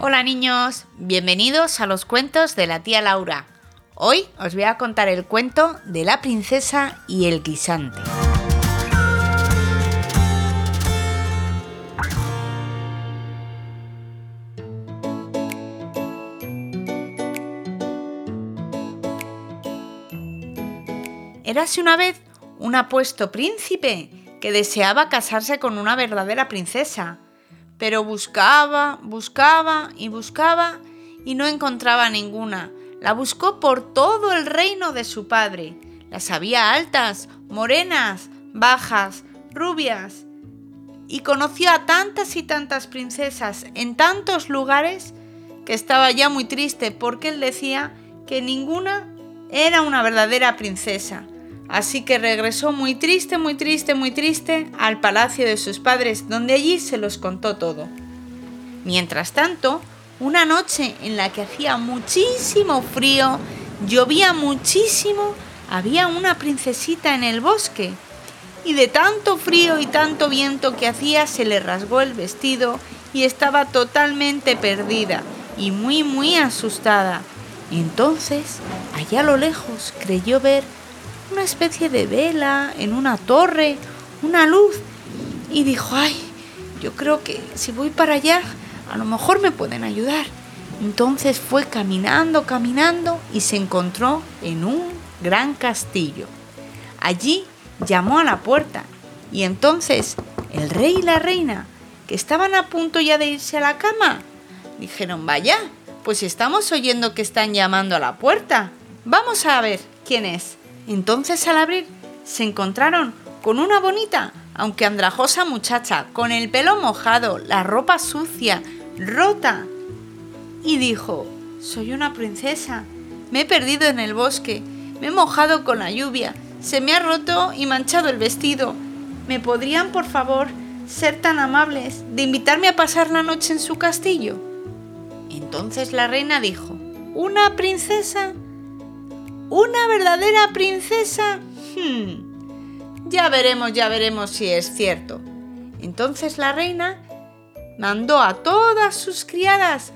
Hola niños, bienvenidos a los cuentos de la tía Laura. Hoy os voy a contar el cuento de la princesa y el guisante. Érase una vez un apuesto príncipe que deseaba casarse con una verdadera princesa pero buscaba, buscaba y buscaba y no encontraba ninguna. La buscó por todo el reino de su padre. Las había altas, morenas, bajas, rubias. Y conoció a tantas y tantas princesas en tantos lugares que estaba ya muy triste porque él decía que ninguna era una verdadera princesa. Así que regresó muy triste, muy triste, muy triste al palacio de sus padres, donde allí se los contó todo. Mientras tanto, una noche en la que hacía muchísimo frío, llovía muchísimo, había una princesita en el bosque. Y de tanto frío y tanto viento que hacía se le rasgó el vestido y estaba totalmente perdida y muy muy asustada. Entonces, allá a lo lejos creyó ver una especie de vela en una torre, una luz, y dijo, ay, yo creo que si voy para allá, a lo mejor me pueden ayudar. Entonces fue caminando, caminando y se encontró en un gran castillo. Allí llamó a la puerta y entonces el rey y la reina, que estaban a punto ya de irse a la cama, dijeron, vaya, pues estamos oyendo que están llamando a la puerta. Vamos a ver quién es. Entonces al abrir se encontraron con una bonita, aunque andrajosa muchacha, con el pelo mojado, la ropa sucia, rota. Y dijo, soy una princesa, me he perdido en el bosque, me he mojado con la lluvia, se me ha roto y manchado el vestido. ¿Me podrían, por favor, ser tan amables de invitarme a pasar la noche en su castillo? Entonces la reina dijo, ¿una princesa? ¿Una verdadera princesa? Hmm. Ya veremos, ya veremos si es cierto. Entonces la reina mandó a todas sus criadas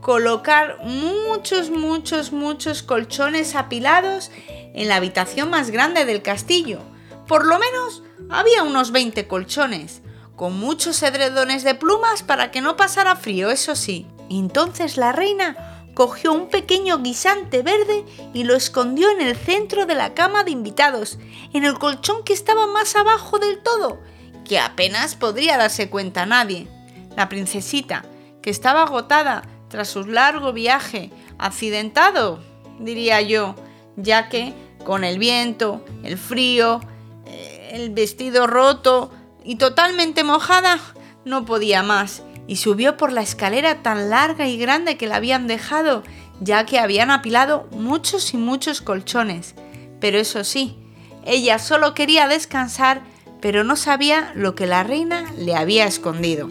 colocar muchos, muchos, muchos colchones apilados en la habitación más grande del castillo. Por lo menos había unos 20 colchones, con muchos edredones de plumas para que no pasara frío, eso sí. Entonces la reina cogió un pequeño guisante verde y lo escondió en el centro de la cama de invitados, en el colchón que estaba más abajo del todo, que apenas podría darse cuenta a nadie. La princesita, que estaba agotada tras su largo viaje, accidentado, diría yo, ya que con el viento, el frío, eh, el vestido roto y totalmente mojada, no podía más y subió por la escalera tan larga y grande que la habían dejado, ya que habían apilado muchos y muchos colchones. Pero eso sí, ella solo quería descansar, pero no sabía lo que la reina le había escondido.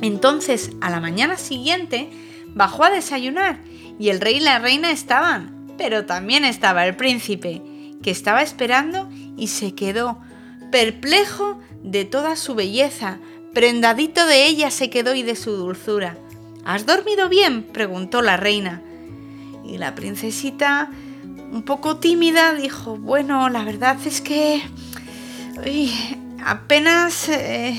Entonces, a la mañana siguiente, bajó a desayunar y el rey y la reina estaban, pero también estaba el príncipe, que estaba esperando y se quedó perplejo de toda su belleza, Prendadito de ella se quedó y de su dulzura. ¿Has dormido bien? preguntó la reina. Y la princesita, un poco tímida, dijo, bueno, la verdad es que apenas eh,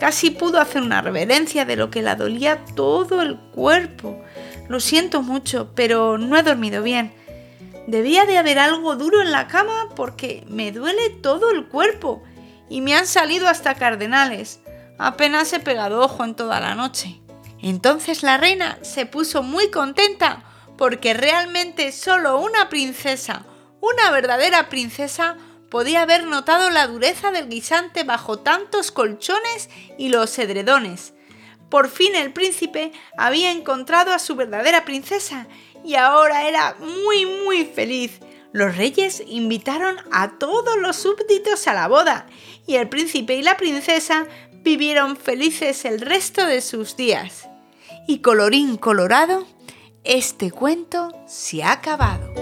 casi pudo hacer una reverencia de lo que la dolía todo el cuerpo. Lo siento mucho, pero no he dormido bien. Debía de haber algo duro en la cama porque me duele todo el cuerpo y me han salido hasta cardenales. Apenas he pegado ojo en toda la noche. Entonces la reina se puso muy contenta porque realmente solo una princesa, una verdadera princesa, podía haber notado la dureza del guisante bajo tantos colchones y los edredones. Por fin el príncipe había encontrado a su verdadera princesa y ahora era muy muy feliz. Los reyes invitaron a todos los súbditos a la boda y el príncipe y la princesa vivieron felices el resto de sus días. Y colorín colorado, este cuento se ha acabado.